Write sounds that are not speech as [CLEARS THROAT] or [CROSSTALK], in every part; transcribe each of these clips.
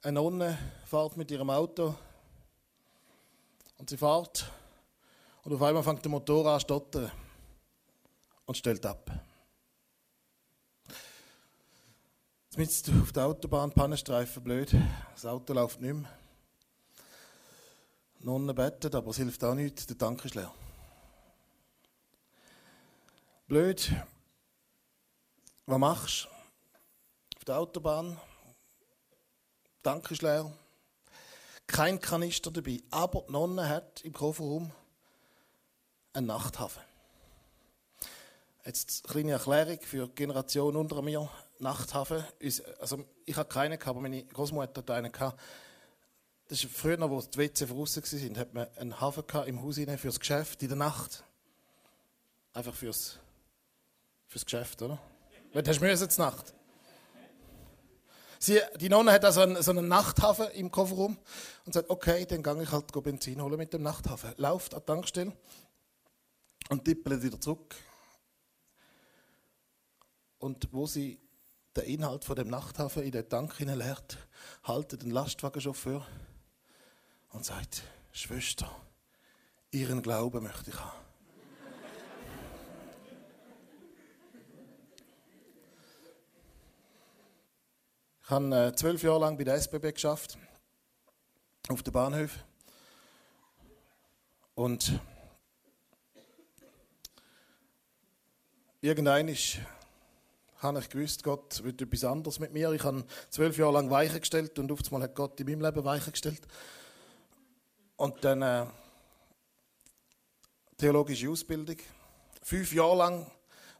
Eine Nonne fährt mit ihrem Auto und sie fährt und auf einmal fängt der Motor an zu stottern und stellt ab. Jetzt auf der Autobahn, Pannenstreifen, blöd. Das Auto läuft nicht mehr. Die Nonne bettet, aber es hilft auch nichts, der Tank ist leer. Blöd. Was machst du? Auf der Autobahn, Tank ist leer. Kein Kanister dabei. Aber die Nonne hat im Kofferraum einen Nachthafen. Jetzt eine kleine Erklärung für die Generation unter mir. Nachthafen, also ich hatte keinen, aber meine Großmutter hatte einen. Das ist früher, wo die WC draußen waren, hat man einen Hafen im Haus rein für das Geschäft in der Nacht. Einfach fürs, fürs Geschäft, oder? Weil du hast müssen Nacht. Sie, die Nonne hat also einen, so einen Nachthafen im Kofferraum und sagt, okay, dann gehe ich halt Benzin holen mit dem Nachthafen. Lauft an die Tankstelle und tippelt wieder zurück. Und wo sie den Inhalt von dem Nachthafen in den Tank leert, haltet den Lastwagenchauffeur und sagt, Schwester, Ihren Glauben möchte ich haben. Ich habe äh, zwölf Jahre lang bei der SBB geschafft, auf der Bahnhof. Und irgendein ist habe ich gewusst, Gott will etwas anderes mit mir. Ich habe zwölf Jahre lang Weichen gestellt und einmal hat Gott in meinem Leben Weichen gestellt. Und dann äh, theologische Ausbildung. Fünf Jahre lang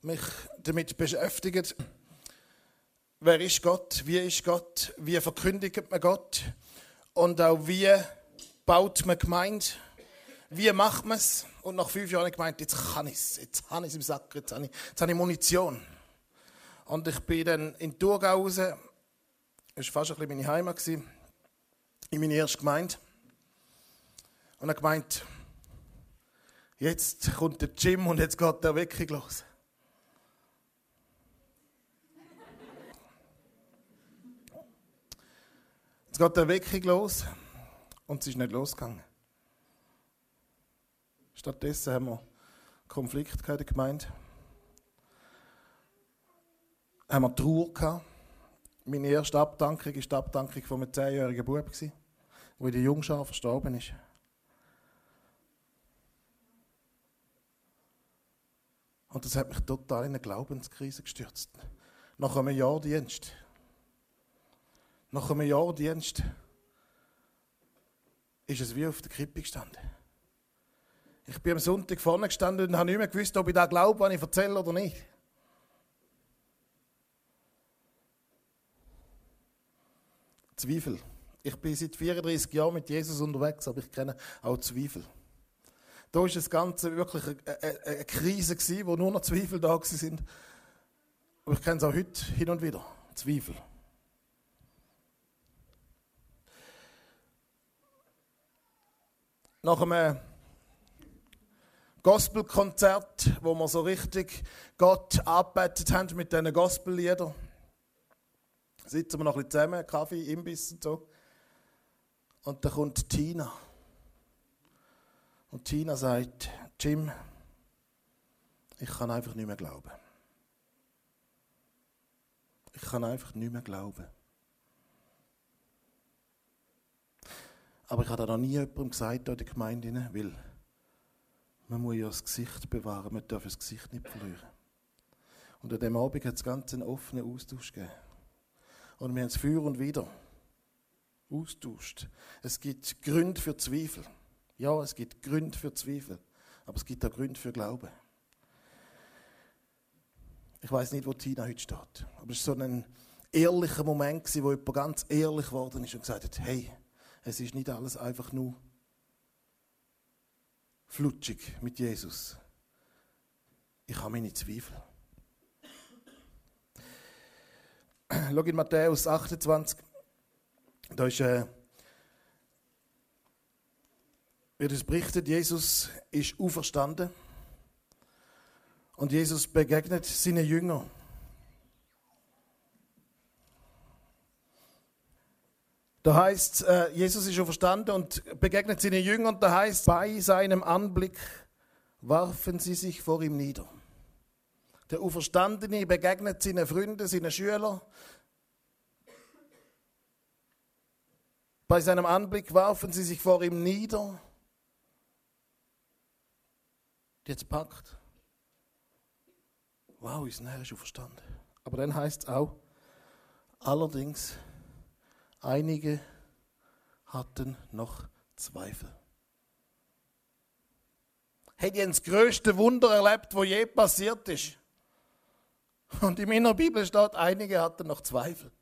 mich damit beschäftigt, wer ist Gott, wie ist Gott, wie verkündigt man Gott und auch wie baut man Gemeinde, wie macht man es. Und nach fünf Jahren habe ich gemeint, jetzt kann ich es, jetzt habe ich es im Sack, jetzt habe ich, jetzt habe ich Munition. Und ich bin dann in Thurgau raus, das war fast ein bisschen meine Heimat, in meine erste Gemeinde. Und er gemeint, jetzt kommt der Jim und jetzt geht der Weckung los. Jetzt geht der Weckung los und es ist nicht losgegangen. Stattdessen haben wir Konflikt in der Gemeinde haben wir Trauer gehabt. Meine erste Abdankung war die Abdankung von einem zehnjährigen Bub, der in der Jungschar verstorben ist. Und das hat mich total in eine Glaubenskrise gestürzt. Nach einem Jahr Dienst. Nach einem Jahr Dienst ist es wie auf der Krippe gestanden. Ich bin am Sonntag vorne gestanden und habe nicht mehr gewusst, ob ich da glaube, was ich erzähle oder nicht. Zweifel. Ich bin seit 34 Jahren mit Jesus unterwegs, aber ich kenne auch Zweifel. Da war das Ganze wirklich eine, eine, eine Krise, gewesen, wo nur noch Zweifel da sind. Aber ich kenne es auch heute hin und wieder. Zweifel. Nach einem Gospelkonzert, wo wir so richtig Gott arbeitet haben mit diesen Gospelliedern, sitzen wir noch ein bisschen zusammen, Kaffee, Imbiss und so. Und dann kommt Tina. Und Tina sagt, Jim, ich kann einfach nicht mehr glauben. Ich kann einfach nicht mehr glauben. Aber ich habe noch nie jemandem gesagt in der Gemeinde, weil man muss ja das Gesicht bewahren, man darf das Gesicht nicht verlieren. Und an dem Abend hat es ganz einen offenen Austausch gegeben. Und wir haben es für und wieder austauscht. Es gibt Gründe für Zweifel. Ja, es gibt Gründe für Zweifel. Aber es gibt auch Gründe für Glauben. Ich weiß nicht, wo Tina heute steht. Aber es war so ein ehrlicher Moment, wo jemand ganz ehrlich geworden ist und gesagt hat: Hey, es ist nicht alles einfach nur flutschig mit Jesus. Ich habe meine Zweifel. [CLEARS THROAT] Schau in Matthäus 28. Da ist, äh, wird es berichtet, Jesus ist auferstanden. Und Jesus begegnet seinen Jüngern. Da heißt, äh, Jesus ist schon verstanden und begegnet seinen Jüngern. Da heißt, bei seinem Anblick warfen sie sich vor ihm nieder. Der Auferstandene begegnet seinen Freunden, seinen Schülern. Bei seinem Anblick warfen sie sich vor ihm nieder. Jetzt packt. Wow, ist Herr schon verstanden. Aber dann heißt es auch, allerdings, einige hatten noch Zweifel. Hätte ich das größte Wunder erlebt, wo je passiert ist. Und in meiner Bibel steht, einige hatten noch Zweifel.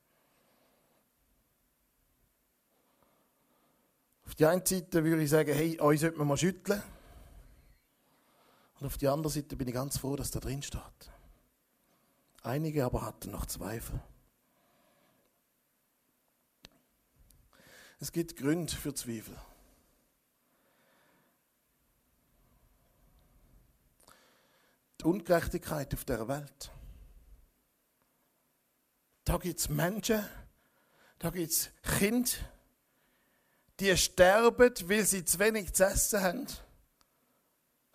Auf die einen Seite würde ich sagen, hey, euch sollte man mal schütteln. Und auf die andere Seite bin ich ganz froh, dass da drin steht. Einige aber hatten noch Zweifel. Es gibt Gründe für Zweifel. Die Ungerechtigkeit auf der Welt. Da gibt es Menschen, da gibt es Kinder, die sterben, weil sie zu wenig zu essen haben.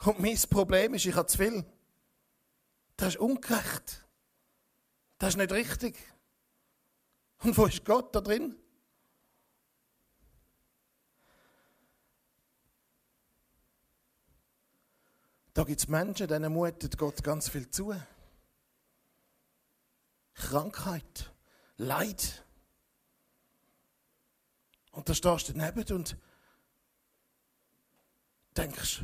Und mein Problem ist, ich habe zu viel. Das ist ungerecht. Das ist nicht richtig. Und wo ist Gott da drin? Da gibt es Menschen, denen mutet Gott ganz viel zu. Krankheit, Leid. Und da stehst du daneben und denkst,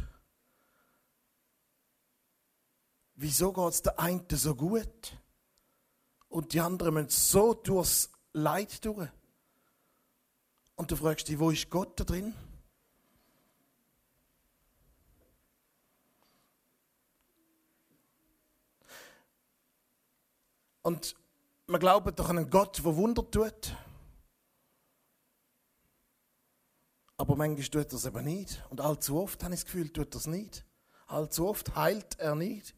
wieso geht es der einen so gut und die anderen müssen so durchs Leid durch? Und du fragst dich, wo ist Gott da drin? Und wir glauben doch an einen Gott, der Wunder tut. Aber manchmal tut er es eben nicht. Und allzu oft habe ich das Gefühl, tut er es nicht. Allzu oft heilt er nicht.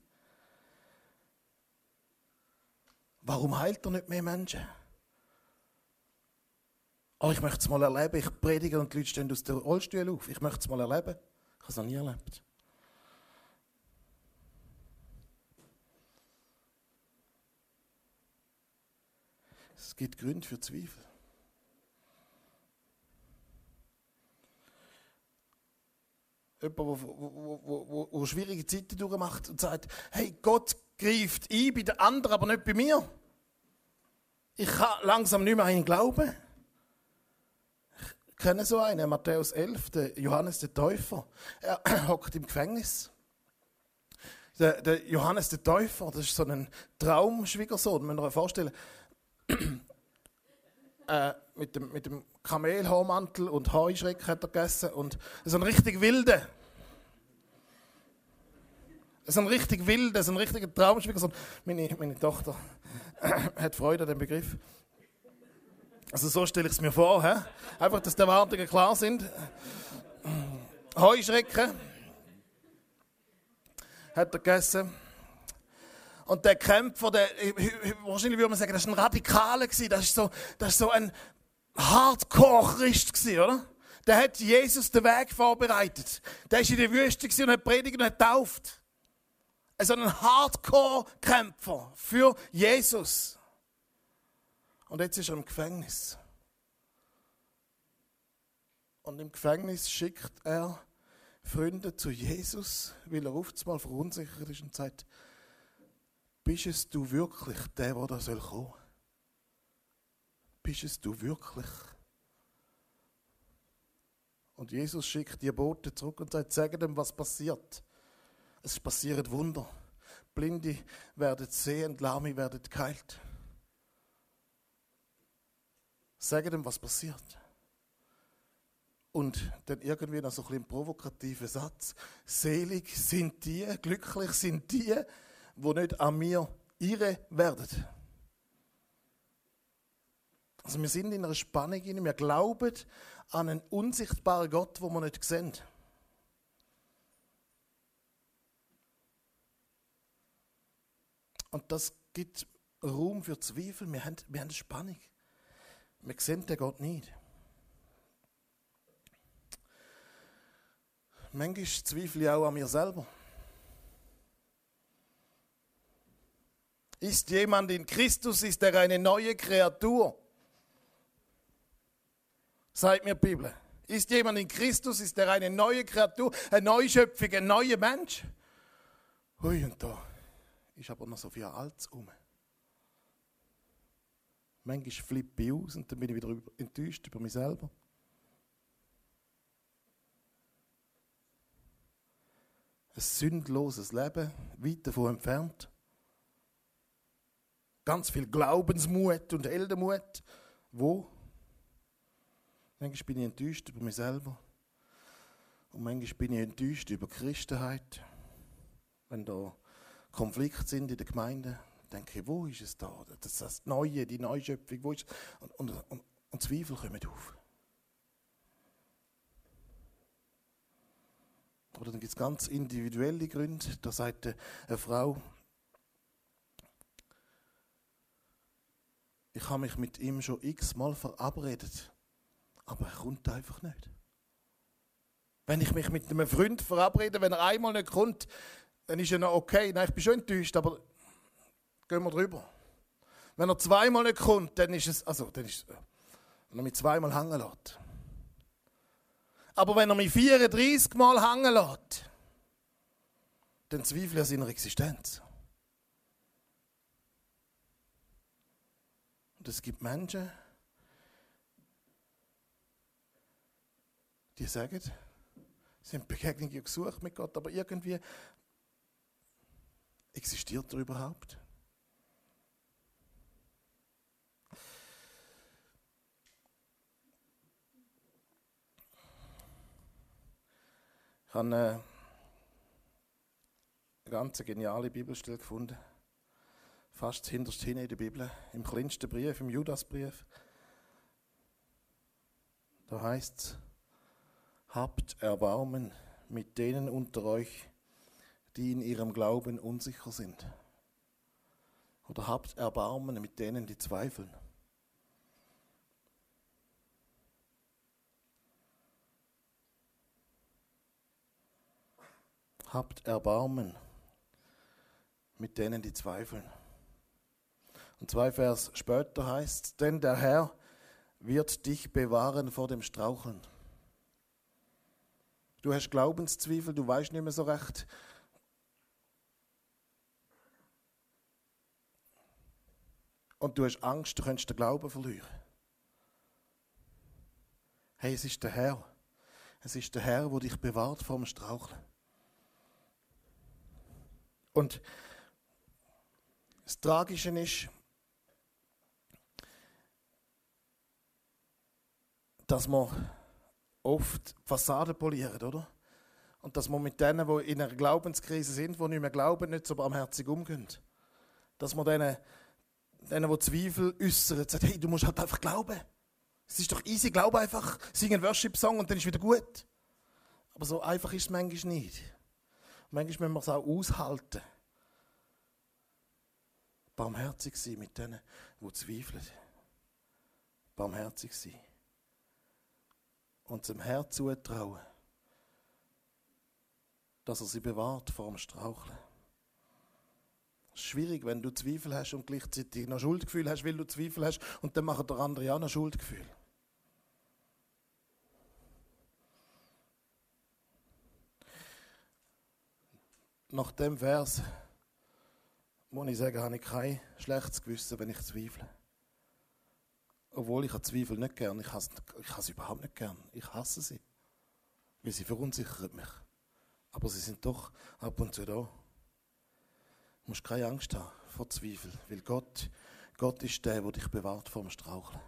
Warum heilt er nicht mehr Menschen? Oh, ich möchte es mal erleben. Ich predige und die Leute stehen aus der Rollstuhl auf. Ich möchte es mal erleben. Ich habe es noch nie erlebt. Es gibt Gründe für Zweifel. Jemand, der schwierige Zeiten durchmacht und sagt, hey, Gott greift ein bei den anderen, aber nicht bei mir. Ich kann langsam nicht mehr an ihn glauben. Ich kenne so einen, Matthäus 11, der Johannes der Täufer. Er [CLEARS THROAT] hockt im Gefängnis. Der, der, Johannes der Täufer, das ist so ein Traumschwiegersohn, man muss sich vorstellen. Äh, mit dem, mit dem Kamelhaarmantel und Heuschreck hat er gegessen und so ein richtig wilder. So ein richtig wilder, ein richtiger Traumschwiegersohn. Meine, meine Tochter [COUGHS] hat Freude an dem Begriff. Also so stelle ich es mir vor. He? Einfach, dass die Erwartungen klar sind. Heuschrecken hat er gegessen. Und der Kämpfer, der, wahrscheinlich würde man sagen, das war ein Radikaler. Das ist so, das ist so ein Hardcore-Christ, oder? Der hat Jesus den Weg vorbereitet. Der ist in der Wüste und hat predigt und hat tauft. Also ein Hardcore-Kämpfer für Jesus. Und jetzt ist er im Gefängnis. Und im Gefängnis schickt er Freunde zu Jesus, weil er oft mal verunsichert ist und sagt, bist es du wirklich der, der da soll kommen? Bist es du wirklich? Und Jesus schickt die Bote zurück und sagt, sag dem, was passiert. Es passieren Wunder. Blinde werden sehen, Lahme werden geheilt. Sag dem, was passiert. Und dann irgendwie noch so ein bisschen provokativer Satz. Selig sind die, glücklich sind die, wo nicht an mir irre werden. Also wir sind in einer Spannung, wir glauben an einen unsichtbaren Gott, wo wir nicht sehen. Und das gibt Raum für Zweifel. Wir haben, wir haben eine Spannung. Wir sehen den Gott nicht. Manchmal zweifle ich auch an mir selber. Ist jemand in Christus, ist er eine neue Kreatur? Sagt mir Bibel. Ist jemand in Christus, ist er eine neue Kreatur, eine Neuschöpfung, ein neuer Mensch? Hui, und da ist aber noch so viel Altes um. Manchmal flippe ich aus und dann bin ich wieder enttäuscht über mich selber. Ein sündloses Leben, weit davon entfernt. Ganz viel Glaubensmut und Heldenmut. Wo? Manchmal bin ich enttäuscht über mich selber. Und manchmal bin ich enttäuscht über die Christenheit. Wenn da Konflikte sind in der Gemeinde, denke ich, wo ist es da? Das ist das Neue, die Neuschöpfung. Wo ist und, und, und, und Zweifel kommen auf. Oder dann gibt es ganz individuelle Gründe. Da sagt eine Frau, ich habe mich mit ihm schon x-mal verabredet, aber er kommt einfach nicht. Wenn ich mich mit einem Freund verabrede, wenn er einmal nicht kommt, dann ist er noch okay. Nein, ich bin schon enttäuscht, aber gehen wir drüber. Wenn er zweimal nicht kommt, dann ist es, also, dann ist, wenn er mich zweimal hängen lässt. Aber wenn er mich 34 Mal hängen lässt, dann zweifle ich an seiner Existenz. Und es gibt Menschen, die sagen, sie haben Begegnungen gesucht mit Gott, aber irgendwie existiert er überhaupt? Ich habe eine ganz geniale Bibelstelle gefunden. Fast hinterst hin in der Bibel, im kleinsten Brief, im Judasbrief. Da heißt es, habt Erbarmen mit denen unter euch, die in ihrem Glauben unsicher sind. Oder habt Erbarmen mit denen, die zweifeln. habt Erbarmen mit denen, die zweifeln. Und zwei Vers später heißt es, denn der Herr wird dich bewahren vor dem Straucheln. Du hast Glaubenszweifel, du weißt nicht mehr so recht. Und du hast Angst, du könntest den Glauben verlieren. Hey, es ist der Herr. Es ist der Herr, der dich bewahrt vor dem Straucheln. Und das Tragische ist, dass man oft Fassaden poliert, oder? Und dass man mit denen, die in einer Glaubenskrise sind, die nicht mehr glauben, nicht so barmherzig umgehen. Dass man denen, denen die Zweifel äußern, sagt, hey, du musst halt einfach glauben. Es ist doch easy, glaube einfach, sing einen Worship-Song und dann ist wieder gut. Aber so einfach ist es manchmal nicht. Manchmal müssen wir es auch aushalten. Barmherzig sein mit denen, die zweifeln. Barmherzig sein. Und dem Herr zutrauen, dass er sie bewahrt vor dem Straucheln. Es ist schwierig, wenn du Zweifel hast und gleichzeitig noch Schuldgefühl hast, weil du Zweifel hast und dann machen der andere auch noch Schuldgefühl. nach dem Vers muss ich sagen, habe ich kein schlechtes Gewissen, wenn ich zweifle. Obwohl ich Zweifel nicht gern. Ich hasse, ich hasse überhaupt nicht gern. Ich hasse sie. Weil sie verunsichern mich. Aber sie sind doch ab und zu da. Du musst keine Angst haben vor Zweifel. Weil Gott, Gott ist der, der dich bewahrt vor dem Straucheln.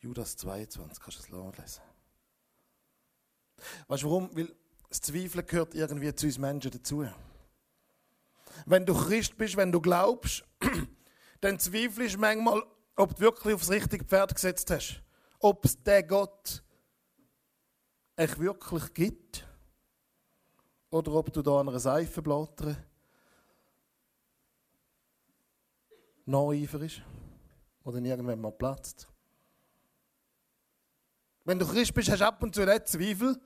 Judas 22, kannst du es lesen. Weißt du warum? Weil das Zweifeln gehört irgendwie zu uns Menschen dazu. Wenn du Christ bist, wenn du glaubst, [CLEARS THROAT] dann zweifelst du manchmal, ob du wirklich aufs richtige Pferd gesetzt hast. Ob es den Gott echt wirklich gibt. Oder ob du da an einer Seife blattern nacheifer ist. Oder irgendwann mal platzt. Wenn du Christ bist, hast du ab und zu nicht Zweifel.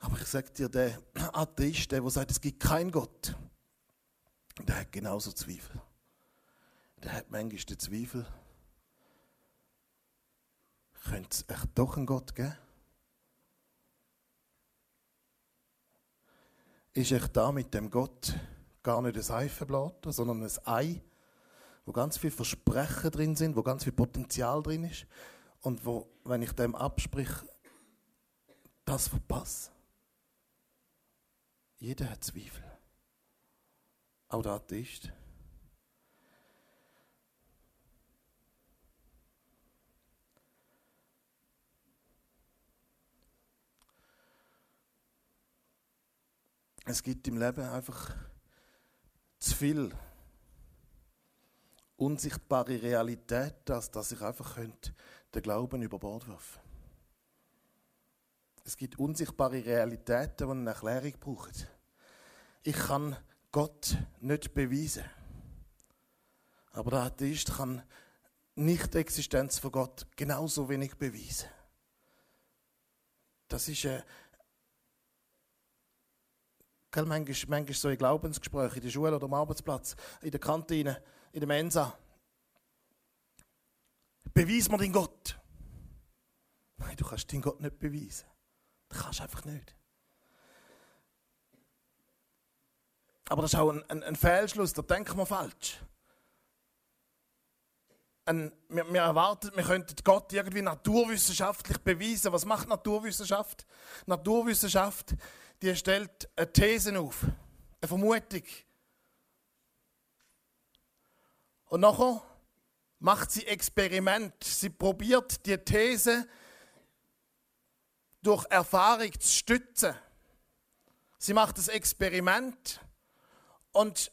Aber ich sage dir, der Atheist, der, der sagt, es gibt keinen Gott, der hat genauso Zweifel. Der hat manchmal den Zweifel, könnte es echt doch einen Gott geben? Ist echt da mit dem Gott gar nicht ein Seifenblatt, sondern ein Ei, wo ganz viele Versprechen drin sind, wo ganz viel Potenzial drin ist und wo, wenn ich dem absprich, das verpasse. Jeder hat Zweifel. Auch der Atheist. Es gibt im Leben einfach zu viel unsichtbare Realität, dass, dass ich einfach könnte den Glauben über Bord werfen Es gibt unsichtbare Realitäten, die eine Erklärung brauchen. Ich kann Gott nicht beweisen. Aber der Atheist kann nicht die Existenz von Gott genauso wenig beweisen. Das ist eine, Gell, manchmal, manchmal so in Glaubensgesprächen in der Schule oder am Arbeitsplatz, in der Kantine, in der Mensa. Beweis mir deinen Gott. Nein, du kannst deinen Gott nicht beweisen. Das kannst du einfach nicht. Aber das ist auch ein, ein, ein Fehlschluss, da denken wir falsch. Ein, wir, wir, erwarten, wir könnten Gott irgendwie naturwissenschaftlich beweisen. Was macht Naturwissenschaft? Naturwissenschaft die stellt eine These auf, eine Vermutung. Und nachher macht sie Experiment. Sie probiert die These durch Erfahrung zu stützen. Sie macht das Experiment und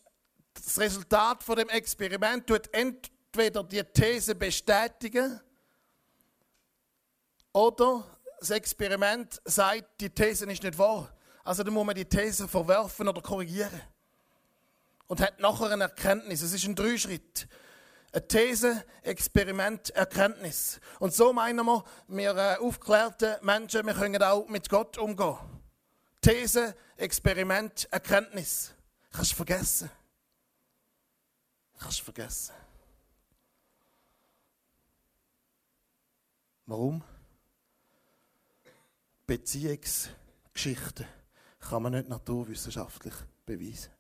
das Resultat von dem Experiment tut entweder die These bestätigen oder das Experiment sagt, die These ist nicht wahr. Also dann muss man die These verwerfen oder korrigieren. Und hat nachher eine Erkenntnis. Es ist ein Dreischritt. Eine These, Experiment, Erkenntnis. Und so meinen wir, wir äh, aufgeklärte Menschen, wir können auch mit Gott umgehen. These, Experiment, Erkenntnis. Kannst du vergessen. Kannst du vergessen. Warum? Beziehungsgeschichten kann man nicht naturwissenschaftlich beweisen.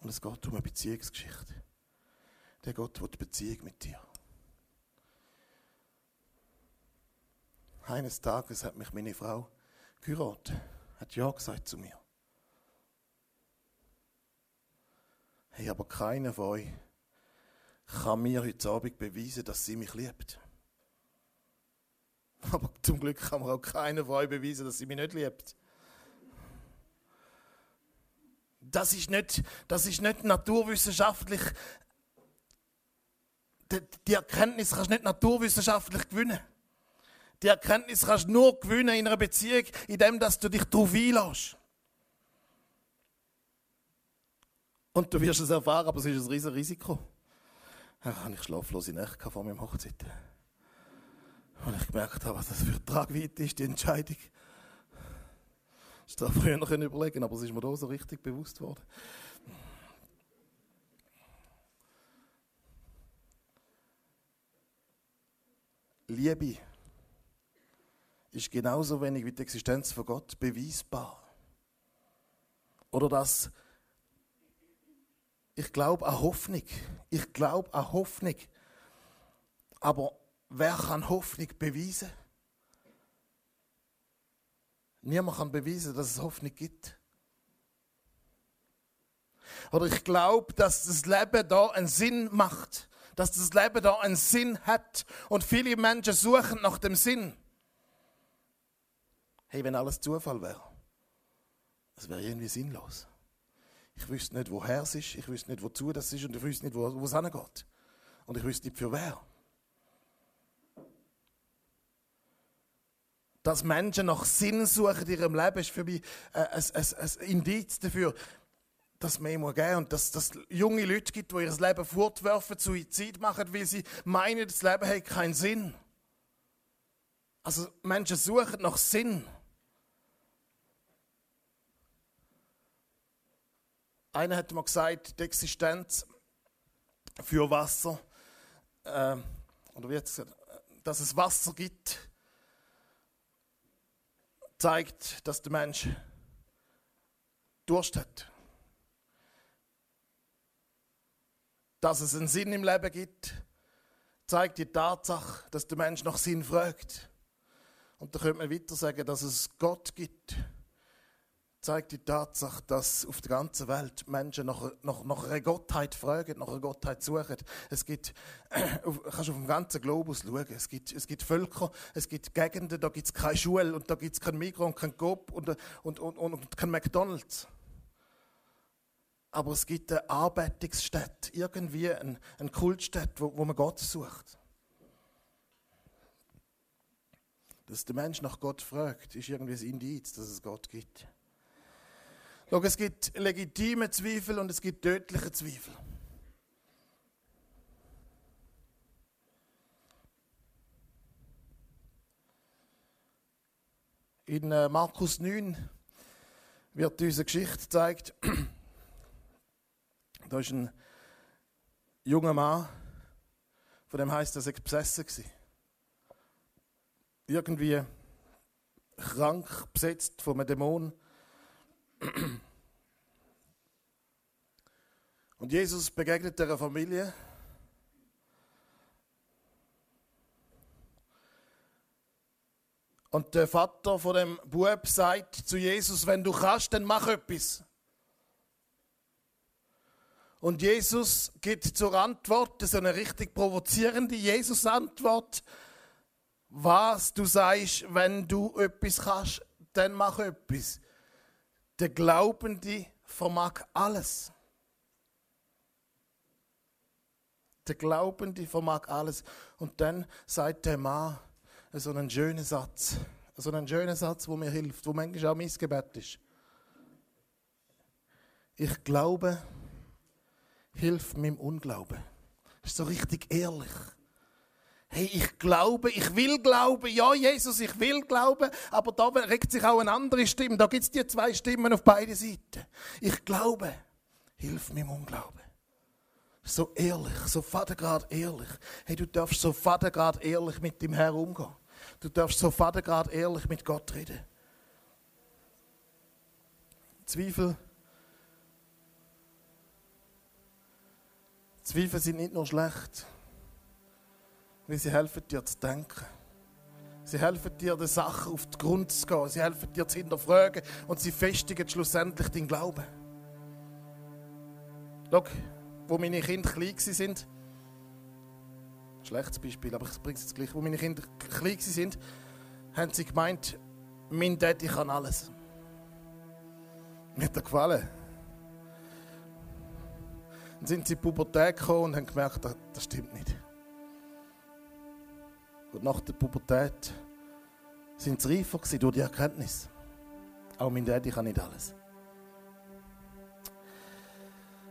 Und es geht um eine Beziehungsgeschichte. Der Gott will die Beziehung mit dir. Eines Tages hat mich meine Frau geheiratet, hat Ja gesagt zu mir. Hey, aber keiner von euch kann mir heute Abend beweisen, dass sie mich liebt. Aber zum Glück kann mir auch keiner von euch beweisen, dass sie mich nicht liebt. Das ist nicht, das ist nicht naturwissenschaftlich. Die, die Erkenntnis kannst du nicht naturwissenschaftlich gewinnen. Die Erkenntnis kannst du nur gewinnen in einer Beziehung, indem du dich darauf einlässt. Und du wirst es erfahren, aber es ist ein riesiges Risiko. Da habe ich schlaflose Nächte vor meinem Hochzeit. Und ich gemerkt habe, was das für eine Tragweite ist, die Entscheidung. Ich da früher noch überlegen, aber es ist mir da so richtig bewusst worden. Liebe ist genauso wenig wie die Existenz von Gott beweisbar. Oder dass ich glaube an Hoffnung. Ich glaube an Hoffnung. Aber wer kann Hoffnung beweisen? Niemand kann beweisen, dass es Hoffnung gibt. Oder ich glaube, dass das Leben da einen Sinn macht. Dass das Leben da einen Sinn hat. Und viele Menschen suchen nach dem Sinn. Hey, wenn alles Zufall wäre, es wäre irgendwie sinnlos. Ich wüsste nicht, woher es ist, ich wüsste nicht, wozu das ist und ich wüsste nicht, wo, wo es hingeht. Und ich wüsste nicht, für wer. Dass Menschen nach Sinn suchen in ihrem Leben, ist für mich äh, ein, ein, ein Indiz dafür, dass man immer geben und dass es junge Leute gibt, die ihr Leben fortwerfen, Suizid machen, weil sie meinen, das Leben hat keinen Sinn. Also Menschen suchen nach Sinn. Einer hat mal gesagt, die Existenz für Wasser, äh, oder wie jetzt, dass es Wasser gibt, zeigt, dass der Mensch Durst hat. Dass es einen Sinn im Leben gibt, zeigt die Tatsache, dass der Mensch nach Sinn fragt. Und da könnte man weiter sagen, dass es Gott gibt, zeigt die Tatsache, dass auf der ganzen Welt Menschen nach, nach, nach einer Gottheit fragen, nach einer Gottheit suchen. Es gibt, [CLEARS THROAT] auf, kannst auf dem ganzen Globus schauen, es gibt, es gibt Völker, es gibt Gegenden, da gibt es keine Schule und da gibt es kein Migros und kein Coop und, und, und, und, und kein McDonalds. Aber es gibt eine Arbeitungsstätte, irgendwie eine, eine Kultstätte, wo, wo man Gott sucht. Dass der Mensch nach Gott fragt, ist irgendwie ein Indiz, dass es Gott gibt. Schau, es gibt legitime Zweifel und es gibt tödliche Zweifel. In äh, Markus 9 wird eine Geschichte gezeigt. [CLEARS THROAT] Da ist ein junger Mann, von dem heißt, dass er besessen war. Irgendwie krank besetzt von einem Dämon. Und Jesus begegnet der Familie. Und der Vater von dem Bub sagt zu Jesus, wenn du kannst, dann mach etwas. Und Jesus gibt zur Antwort, so eine richtig provozierende Jesus-Antwort, was du sagst, wenn du etwas kannst, dann mach etwas. Der Glaubende vermag alles. Der Glaubende vermag alles. Und dann sagt der Mann so einen schönen Satz. So einen schönen Satz, wo mir hilft, wo manchmal auch mein Gebet ist. Ich glaube, hilft meinem Unglauben. Ist so richtig ehrlich. Hey, ich glaube, ich will glauben. Ja, Jesus, ich will glauben. Aber da regt sich auch eine andere Stimme. Da gibt es die zwei Stimmen auf beiden Seiten. Ich glaube, hilf meinem Unglauben. So ehrlich, so vatergrad ehrlich. Hey, du darfst so vatergrad ehrlich mit dem Herrn umgehen. Du darfst so vatergrad ehrlich mit Gott reden. Zweifel Zweifel sind nicht nur schlecht, weil sie helfen dir zu denken. Sie helfen dir, den Sachen auf den Grund zu gehen. Sie helfen dir zu hinterfragen und sie festigen schlussendlich deinen Glauben. Schau, wo meine Kinder klein sind, schlechtes Beispiel, aber ich bringe es jetzt gleich. Wo meine Kinder klein sind, haben sie gemeint, mein Daddy kann alles. Mir hat er gefallen. Dann sind sie in die Pubertät gekommen und haben gemerkt, das stimmt nicht. Nach der Pubertät sind sie reifer gewesen durch die Erkenntnis. Auch mein Daddy kann nicht alles.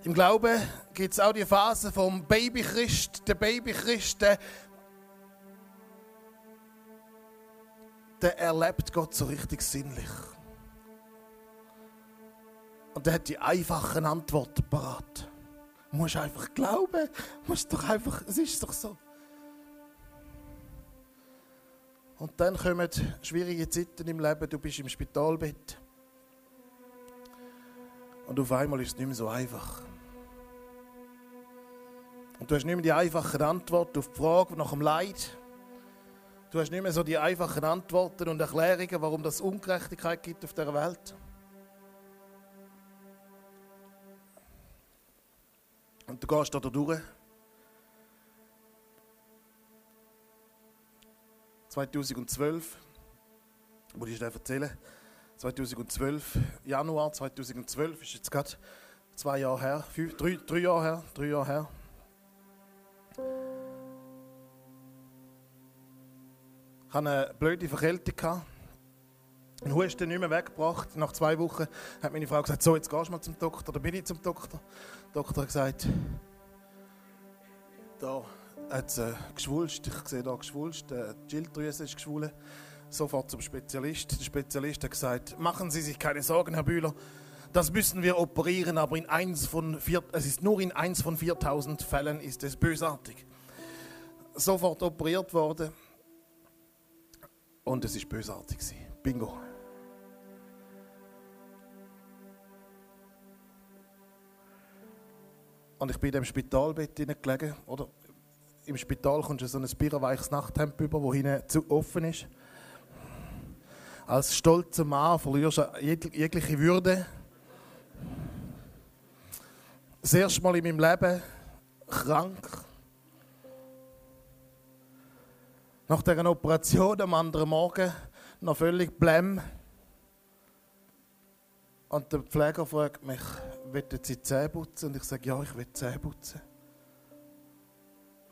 Im Glauben gibt es auch die Phase vom Babychrist. Der Babychrist, der, der erlebt Gott so richtig sinnlich. Und der hat die einfachen Antworten parat. Du musst einfach glauben. Musst doch einfach, es ist doch so. Und dann kommen schwierige Zeiten im Leben. Du bist im Spitalbett. Und auf einmal ist es nicht mehr so einfach. Und du hast nicht mehr die einfachen Antworten auf die Frage nach dem Leid. Du hast nicht mehr so die einfachen Antworten und Erklärungen, warum es Ungerechtigkeit gibt auf der Welt. Und du gehst da durch. 2012, muss ich dir erzählen, 2012, Januar 2012, ist jetzt gerade zwei Jahre her, fünf, drei, drei Jahre her, drei Jahre her. Ich hatte eine blöde Verkältung. Den Husten nicht mehr weggebracht. Nach zwei Wochen hat meine Frau gesagt, so, jetzt gehst du mal zum Doktor. Da bin ich zum Doktor. Der Doktor hat gesagt, da hat äh, geschwulst. Ich sehe da geschwulst. Äh, die Schilddrüse ist geschwollen. Sofort zum Spezialist. Der Spezialist hat gesagt, machen Sie sich keine Sorgen, Herr Bühler. das müssen wir operieren, aber in eins von vier, es ist nur in eins von 4000 Fällen ist es bösartig. Sofort operiert worden und es ist bösartig. Bingo. Und ich bin in dem Spitalbett gelegen, oder? Im Spital kommst du so ein birrenweiches Nachthemd über, das hinten zu offen ist. Als stolzer Mann verlierst du jegliche Würde. Das erste Mal in meinem Leben krank. Nach dieser Operation am anderen Morgen noch völlig blem. Und der Pfleger fragt mich, wollen Sie Zähne putzen? Und ich sage, ja, ich will Zähne putzen.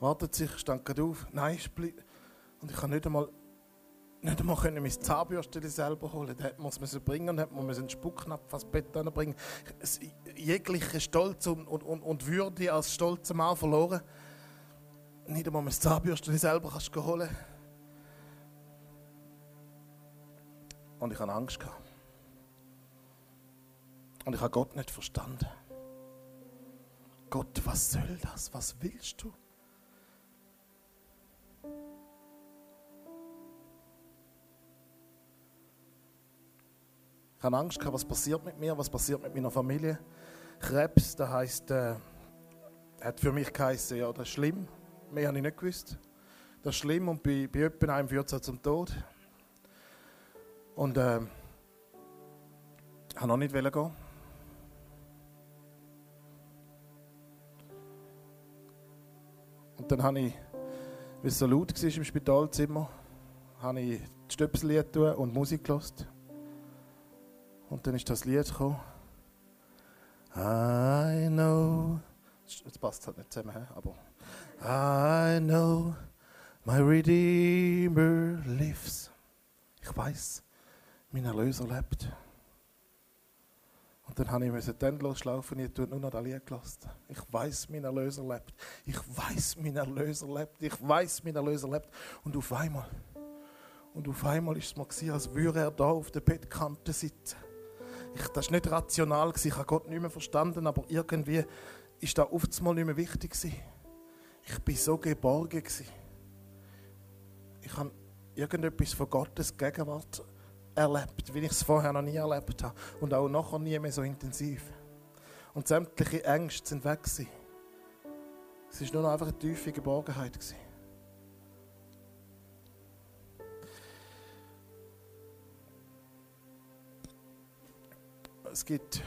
Wartet sich, stand gerade auf. Nein, und ich kann nicht einmal, nicht einmal mein Zahnbürstchen selber holen. Da muss man bringen und hat man einen Spucknapf ans Bett bringen. Jegliche Stolz und, und, und Würde als stolzer Mann verloren. Nicht einmal mein Zahnbürstchen selber kannst du holen. Und ich hatte Angst. Gehabt. Und ich habe Gott nicht verstanden. Gott, was soll das? Was willst du? Ich habe Angst was passiert mit mir, was passiert mit meiner Familie. Krebs, das heisst, äh, hat für mich geheißen, ja, das ist schlimm. Mehr habe ich nicht gewusst. Das ist schlimm und bei, bei jemandem einem führt es zum Tod. Und äh, ich wollte noch nicht gehen. Und dann habe ich, weil es so laut war im Spitalzimmer, habe ich die Stöpsel und Musik gehört. Und dann ist das Lied gekommen. I know. Jetzt passt es halt nicht zusammen, aber. I know my Redeemer lives. Ich weiß, mein Erlöser lebt. Und dann habe ich den endlos laufen, ich habe nur noch das Lied gelassen. Ich weiß, mein Erlöser lebt. Ich weiß, mein Erlöser lebt. Ich weiß, mein Erlöser lebt. Und auf einmal, und auf einmal ist es mir als würde er da auf der Bettkante sitzen. Ich, das war nicht rational, ich habe Gott nicht mehr verstanden, aber irgendwie ist da oft mal nicht mehr wichtig. Gewesen. Ich war so geborgen. Ich habe irgendetwas von Gottes Gegenwart erlebt, wie ich es vorher noch nie erlebt habe. Und auch nachher nie mehr so intensiv. Und sämtliche Ängste sind weg. Gewesen. Es war nur noch einfach eine tiefe Geborgenheit. Gewesen. Es gibt,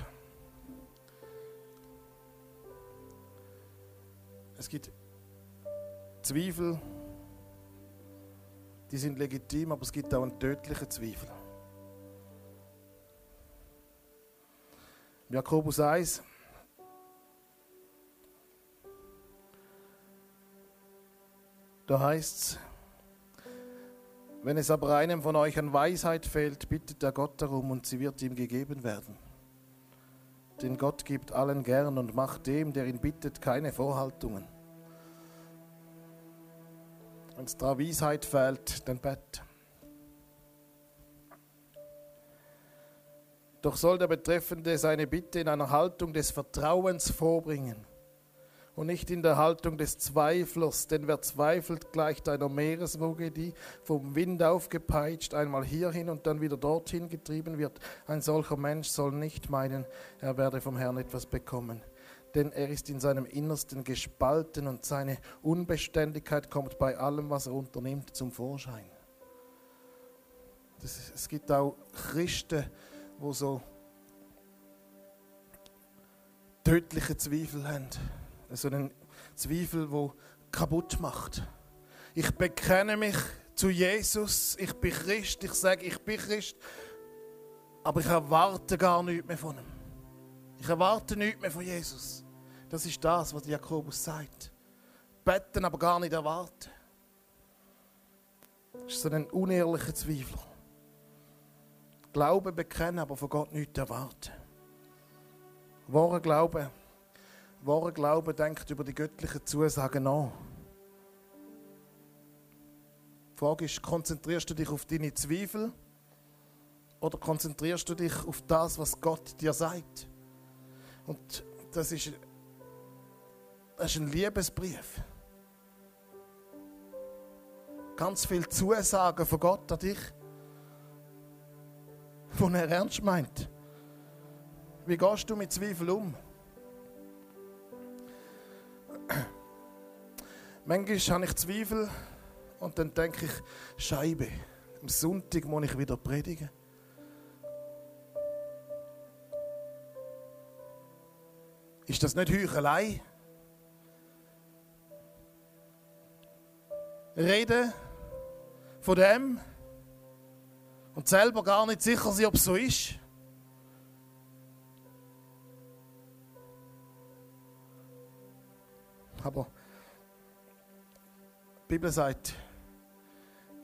es gibt Zweifel, die sind legitim, aber es gibt auch einen tödlichen Zweifel. Jakobus 1, da heißt es, wenn es aber einem von euch an Weisheit fehlt, bittet er Gott darum und sie wird ihm gegeben werden. Denn Gott gibt allen gern und macht dem, der ihn bittet, keine Vorhaltungen. Wenn es da Weisheit fehlt, dann bett. Doch soll der Betreffende seine Bitte in einer Haltung des Vertrauens vorbringen und nicht in der Haltung des Zweiflers, denn wer zweifelt, gleicht einer Meereswoge, die vom Wind aufgepeitscht einmal hierhin und dann wieder dorthin getrieben wird. Ein solcher Mensch soll nicht meinen, er werde vom Herrn etwas bekommen, denn er ist in seinem Innersten gespalten und seine Unbeständigkeit kommt bei allem, was er unternimmt, zum Vorschein. Das, es gibt auch Christen, wo so tödliche Zweifel haben so einen Zweifel, wo kaputt macht. Ich bekenne mich zu Jesus, ich bin Christ, ich sage, ich bin Christ, aber ich erwarte gar nichts mehr von ihm. Ich erwarte nichts mehr von Jesus. Das ist das, was Jakobus sagt. Betten, aber gar nicht erwarten. Das ist so ein unehrlicher Zweifel. Glauben bekennen, aber von Gott nichts erwarten. Wahre Glauben wahrer Glaube denkt über die göttlichen Zusagen nach. Die Frage ist, konzentrierst du dich auf deine Zweifel oder konzentrierst du dich auf das, was Gott dir sagt? Und das ist, das ist ein Liebesbrief. Ganz viel Zusagen von Gott an dich, die er ernst meint. Wie gehst du mit Zweifel um? Manchmal habe ich Zweifel und dann denke ich, Scheibe, am Sonntag muss ich wieder predigen. Ist das nicht Heuchelei? Reden von dem und selber gar nicht sicher sein, ob es so ist. Aber die Bibel sagt,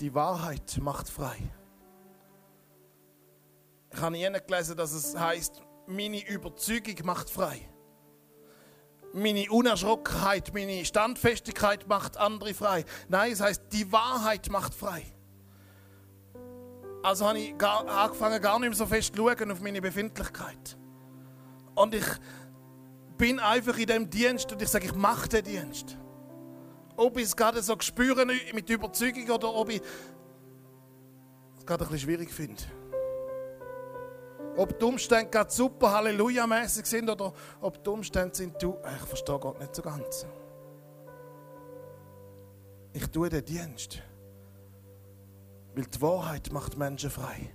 die Wahrheit macht frei. Ich habe nie gelesen, dass es heißt, meine Überzeugung macht frei. Meine Unerschrockenheit, meine Standfestigkeit macht andere frei. Nein, es heißt, die Wahrheit macht frei. Also habe ich gar, angefangen, gar nicht mehr so fest zu schauen auf meine Befindlichkeit. Und ich bin einfach in dem Dienst und ich sage, ich mache den Dienst. Ob ich es gerade so spüre mit Überzeugung oder ob ich es gerade ein bisschen schwierig finde. Ob die Umstände gerade super Halleluja-mäßig sind oder ob die Umstände sind, du, ich verstehe Gott nicht so ganz. Ich tue den Dienst. Weil die Wahrheit macht Menschen frei.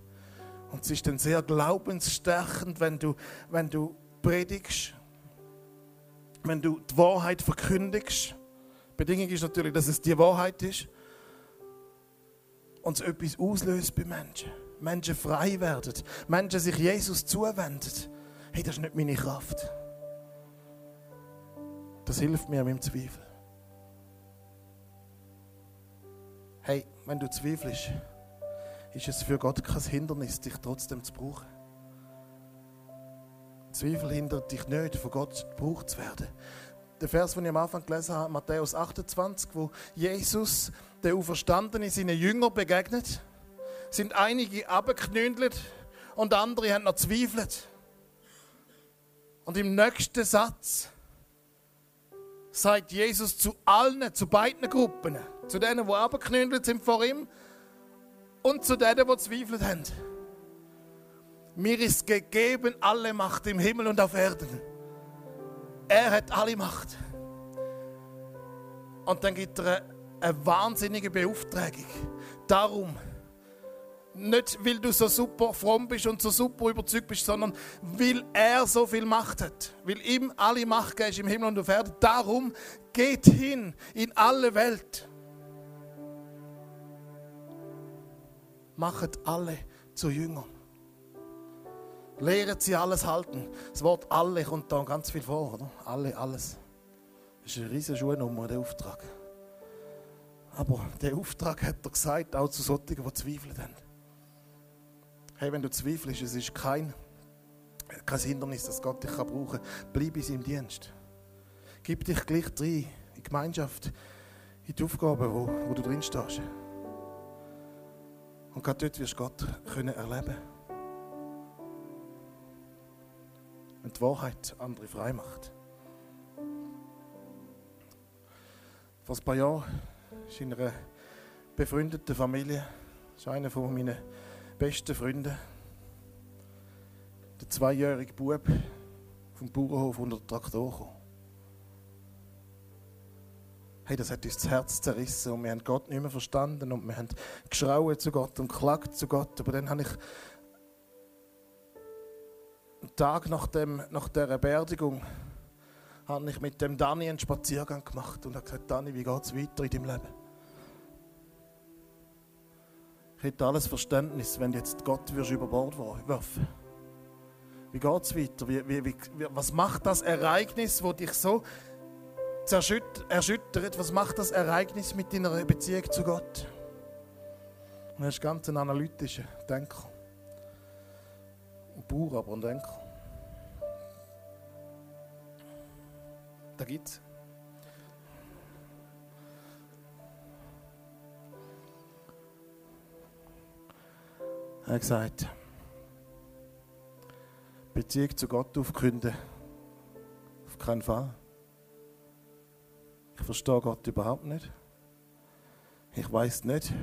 Und es ist dann sehr glaubensstärkend, wenn du, wenn du predigst, wenn du die Wahrheit verkündigst Bedingung ist natürlich, dass es die Wahrheit ist und es etwas auslöst bei Menschen. Menschen frei werden, Menschen sich Jesus zuwenden. Hey, das ist nicht meine Kraft. Das hilft mir im Zweifel. Hey, wenn du zweifelst, ist es für Gott kein Hindernis, dich trotzdem zu brauchen. Zweifel hindert dich nicht, von Gott gebraucht zu werden der Vers, den ich am Anfang gelesen habe, Matthäus 28, wo Jesus, der Auferstandene, seinen Jüngern begegnet, sind einige abgeknündelt und andere haben noch zweifelt. Und im nächsten Satz sagt Jesus zu allen, zu beiden Gruppen, zu denen, die abgeknündelt sind vor ihm und zu denen, die zweifelt haben. Mir ist gegeben alle Macht im Himmel und auf Erden. Er hat alle Macht. Und dann gibt er eine, wahnsinnige Beauftragung. Darum, nicht weil du so super fromm bist und so super überzeugt bist, sondern weil er so viel Macht hat. Weil ihm alle Macht ist im Himmel und auf Erden. Darum geht hin in alle Welt. Macht alle zu Jüngern. Lehren sie alles halten. Das Wort alle kommt da ganz viel vor, oder? Alle, alles. Das ist eine riesige Schuhnummer, der Auftrag. Aber der Auftrag hat er gesagt, auch zu solchen, die Zweifel haben. Hey, wenn du zweifelst, es ist kein, kein Hindernis, dass Gott dich brauchen kann. Bleib in seinem Dienst. Gib dich gleich rein in die Gemeinschaft, in die Aufgaben, wo, wo du drin stehst. Und gerade dort wirst du Gott können erleben wenn die Wahrheit andere frei macht. Vor ein paar Jahren ist in einer befreundeten Familie, das ist einer meiner besten Freunde, der zweijährige Bub vom Bauernhof unter den Traktor gekommen. Hey, das hat uns das Herz zerrissen und wir haben Gott nicht mehr verstanden und wir haben geschrauen zu Gott und geklagt zu Gott. Aber dann habe ich einen Tag nach, dem, nach der Beerdigung habe ich mit dem Dani einen Spaziergang gemacht und habe gesagt, Dani, wie geht es weiter in deinem Leben? Ich hätte alles Verständnis, wenn jetzt Gott wirst über Bord werfen Wie geht es weiter? Wie, wie, wie, was macht das Ereignis, wo dich so erschüttert? Was macht das Ereignis mit deiner Beziehung zu Gott? Und er ist ganz ein analytischer Denker. Ein Denker. Da gibt's. Er hat gesagt, Beziehung zu Gott aufkünden. Auf keinen Fall. Ich verstehe Gott überhaupt nicht. Ich weiß nicht,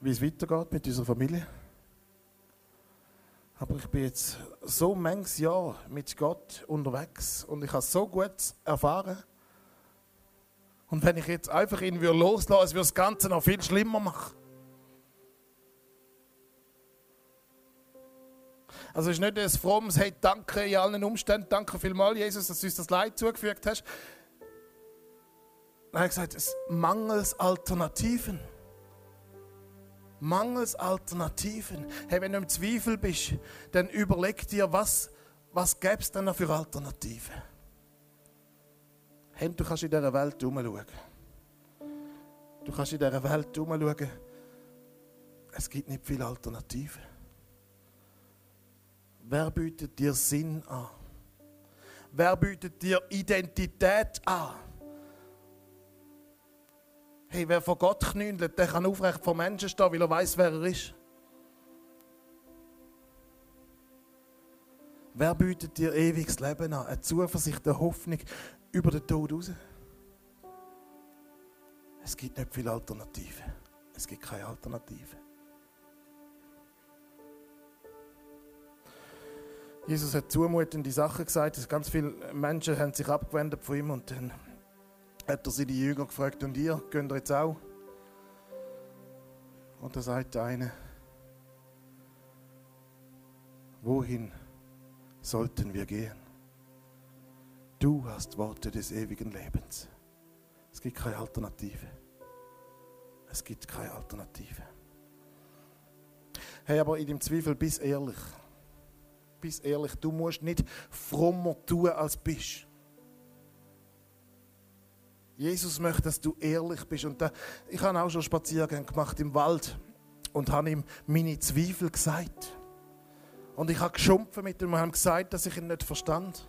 wie es weitergeht mit unserer Familie. Aber ich bin jetzt so manches Jahr mit Gott unterwegs und ich habe so gut erfahren. Und wenn ich jetzt einfach ihn loslasse, würde das Ganze noch viel schlimmer machen. Also es ist nicht ein frommes, hey, danke in allen Umständen, danke vielmals, Jesus, dass du uns das Leid zugefügt hast. Er hat gesagt, es mangels Alternativen. Mangels Alternativen. Hey, wenn du im Zweifel bist, dann überleg dir, was, was gäbe es denn noch für Alternativen? Hey, du kannst in dieser Welt herumschauen. Du kannst in dieser Welt herumschauen. Es gibt nicht viele Alternativen. Wer bietet dir Sinn an? Wer bietet dir Identität an? Hey, wer vor Gott knündelt, der kann aufrecht vor Menschen stehen, weil er weiß, wer er ist. Wer bietet dir ewiges Leben an? Eine Zuversicht, eine Hoffnung über den Tod raus? Es gibt nicht viele Alternativen. Es gibt keine Alternative. Jesus hat zumutende Sachen gesagt. Ganz viele Menschen haben sich abgewendet von ihm und dann hat er seine Jünger gefragt, und ihr, geht ihr jetzt auch? Und da sagt der eine, wohin sollten wir gehen? Du hast Worte des ewigen Lebens. Es gibt keine Alternative. Es gibt keine Alternative. Hey, aber in dem Zweifel bist ehrlich bist ehrlich, du musst nicht frommer tun, als bist. Jesus möchte, dass du ehrlich bist. Und da, ich habe auch schon Spaziergänge gemacht im Wald und habe ihm meine Zweifel gesagt. Und ich habe geschumpfen mit ihm und habe gesagt, dass ich ihn nicht verstand.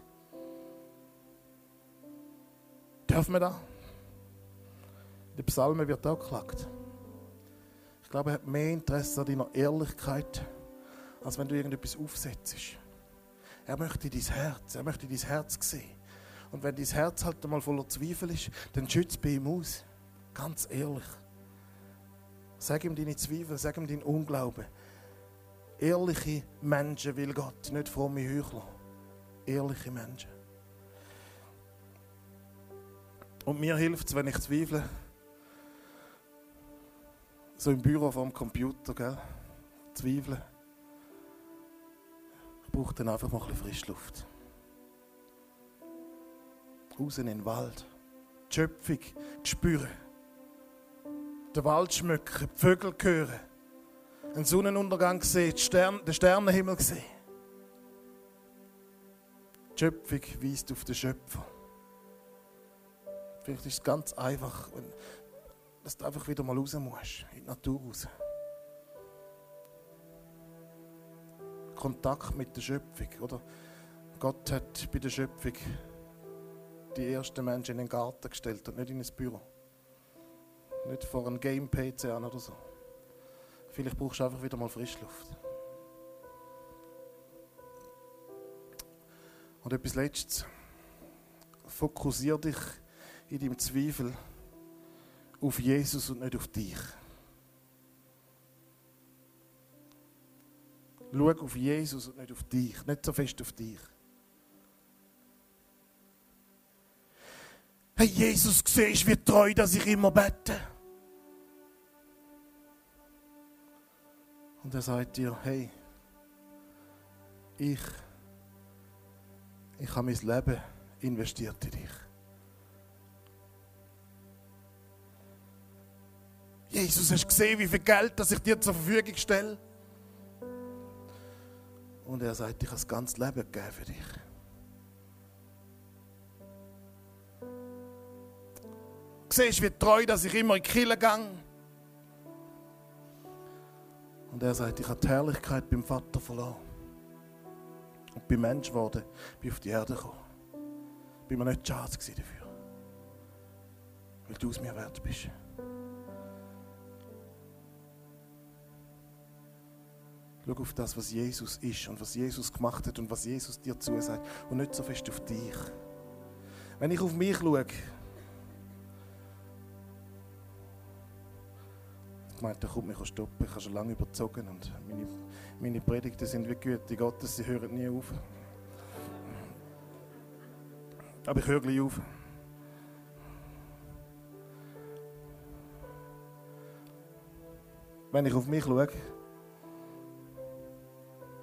Dürfen wir da? In den Psalmen wird auch geklagt. Ich glaube, er hat mehr Interesse an deiner Ehrlichkeit, als wenn du irgendetwas aufsetzt. Er möchte dein Herz, er möchte dein Herz sehen. Und wenn dein Herz halt einmal voller Zweifel ist, dann schütze bei ihm aus. Ganz ehrlich. Sag ihm deine Zweifel, sag ihm deinen Unglauben. Ehrliche Menschen will Gott, nicht fromme Heuchler. Ehrliche Menschen. Und mir hilft es, wenn ich zweifle, so im Büro vom Computer, gell? Zweifeln braucht dann einfach mal ein bisschen Frischluft. Raus in den Wald. Die Schöpfung spüren. Den Wald schmücken, die Vögel hören. Einen Sonnenuntergang sehen, Stern, den Sternenhimmel sehen. Die Schöpfung weist auf den Schöpfer. Vielleicht ist es ganz einfach, dass du einfach wieder mal raus musst, in die Natur raus. Kontakt mit der Schöpfung. Oder? Gott hat bei der Schöpfung die ersten Menschen in den Garten gestellt und nicht in ein Büro. Nicht vor einem Game-PC an oder so. Vielleicht brauchst du einfach wieder mal Frischluft. Und etwas Letztes. Fokussiere dich in deinem Zweifel auf Jesus und nicht auf dich. Schau auf Jesus und nicht auf dich. Nicht so fest auf dich. Hey, Jesus, siehst wie treu, dass ich immer bete. Und er sagt dir, hey, ich, ich habe mein Leben investiert in dich. Jesus, hast du gesehen, wie viel Geld das ich dir zur Verfügung stelle? Und er sagt, ich habe das ganze Leben gegeben für dich. Siehst, wie treu, dass ich immer in die Kirche gehe. Und er sagt, ich habe die Herrlichkeit beim Vater verloren. Und bin Mensch geworden, bin auf die Erde gekommen. Bin mir nicht schade dafür. Weil du es mir wert bist. Schau auf das, was Jesus ist und was Jesus gemacht hat und was Jesus dir zusagt und nicht so fest auf dich. Wenn ich auf mich schaue, ich meinte, kommt mich stoppen, ich habe schon lange überzogen und meine, meine Predigten sind wie Güte Gottes, sie hören nie auf. Aber ich höre gleich auf. Wenn ich auf mich schaue,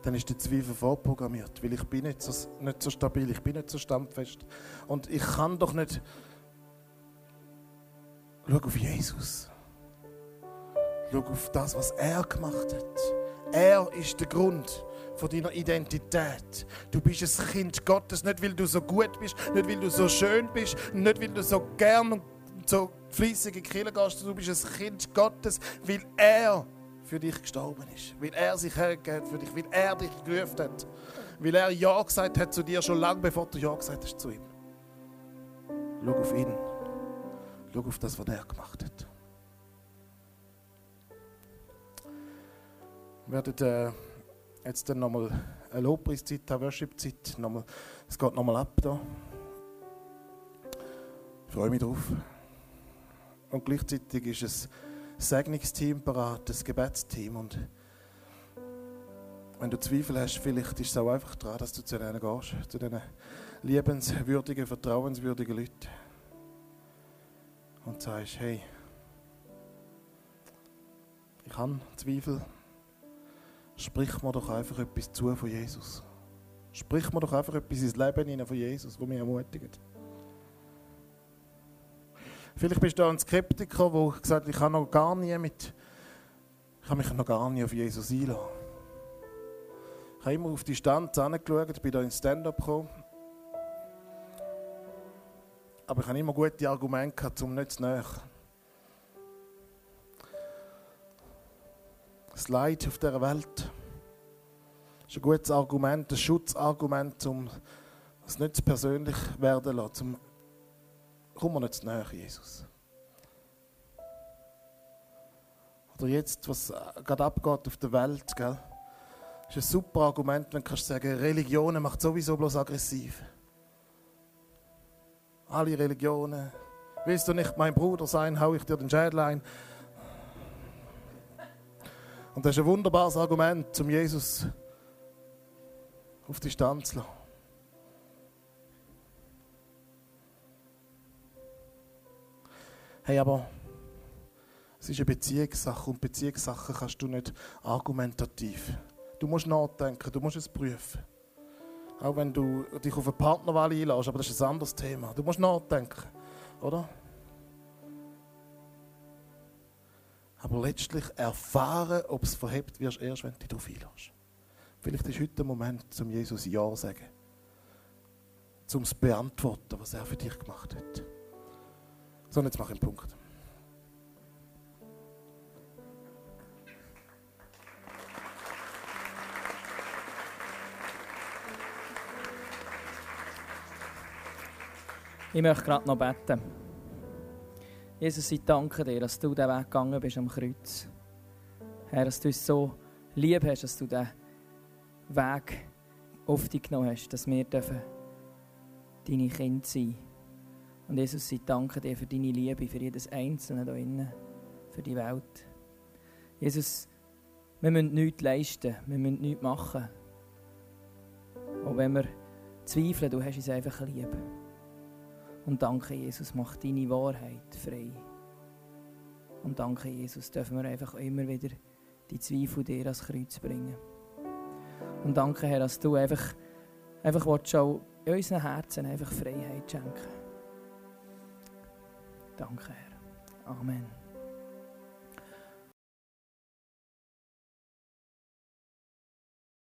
dann ist der Zweifel vorprogrammiert, weil ich bin nicht so, nicht so stabil, ich bin nicht so standfest. Und ich kann doch nicht... Schau auf Jesus. Schau auf das, was er gemacht hat. Er ist der Grund von deiner Identität. Du bist ein Kind Gottes, nicht weil du so gut bist, nicht weil du so schön bist, nicht weil du so gern und so fließig in die Kirche gehst. Du bist ein Kind Gottes, weil er für dich gestorben ist. Weil er sich hergegeben für dich, weil er dich gerufen hat. Weil er Ja gesagt hat zu dir, schon lange bevor du Ja gesagt hast zu ihm. Schau auf ihn. Schau auf das, was er gemacht hat. Werden äh, jetzt dann nochmal eine Lobpreiszeit eine Worship-Zeit. Es geht nochmal ab da. Ich freue mich drauf. Und gleichzeitig ist es Segnungsteam parat, das Gebetsteam. Und wenn du Zweifel hast, vielleicht ist es auch einfach daran, dass du zu denen gehst, zu diesen liebenswürdigen, vertrauenswürdigen Leuten. Und sagst, hey, ich habe Zweifel. Sprich mir doch einfach etwas zu von Jesus. Sprich mir doch einfach etwas ins Leben hinein von Jesus, das mich ermutigt. Vielleicht bist du ein Skeptiker, der gesagt hat, ich habe noch gar nie mit, ich habe mich noch gar nie auf Jesus einlassen. Ich habe immer auf die Stand angeschaut, bin da ins Stand-up gekommen. Aber ich habe immer gute Argumente gehabt, um nicht zu näher. Das Leid auf dieser Welt ist ein gutes Argument, ein Schutzargument, um es nicht zu persönlich werden zu lassen, komm mir nicht zu nahe, Jesus. Oder jetzt, was gerade abgeht auf der Welt, gell? ist ein super Argument, wenn du kannst sagen, Religion macht sowieso bloß aggressiv. Alle Religionen. Willst du nicht mein Bruder sein, hau ich dir den Schädel ein. Und das ist ein wunderbares Argument, um Jesus auf die Stand zu lassen. Hey, aber es ist eine Beziehungssache und Beziehungssachen kannst du nicht argumentativ. Du musst nachdenken, du musst es prüfen. Auch wenn du dich auf eine Partnerwahl einlässt, aber das ist ein anderes Thema. Du musst nachdenken, oder? Aber letztlich erfahren, ob es verhebt wirst, erst wenn du dich darauf einlässt. Vielleicht ist heute der Moment, zum Jesus Ja zu sagen. Zum zu beantworten, was er für dich gemacht hat. So, und jetzt mache ich einen Punkt. Ich möchte gerade noch beten. Jesus, ich danke dir, dass du den Weg gegangen bist am Kreuz. Herr, dass du uns so lieb hast, dass du den Weg auf dich genommen hast, dass wir deine Kinder sein dürfen. Und Jesus, ich danke dir für deine Liebe, für jedes Einzelne hier innen, für die Welt. Jesus, wir müssen nichts leisten, wir müssen nichts machen. Auch wenn wir zweifeln, du hast uns einfach lieb. Und danke, Jesus, mach deine Wahrheit frei. Und danke, Jesus, dürfen wir einfach immer wieder die Zweifel dir ans Kreuz bringen. Und danke, Herr, dass du einfach, einfach auch in unseren Herzen einfach Freiheit schenken Danke, Herr. Amen.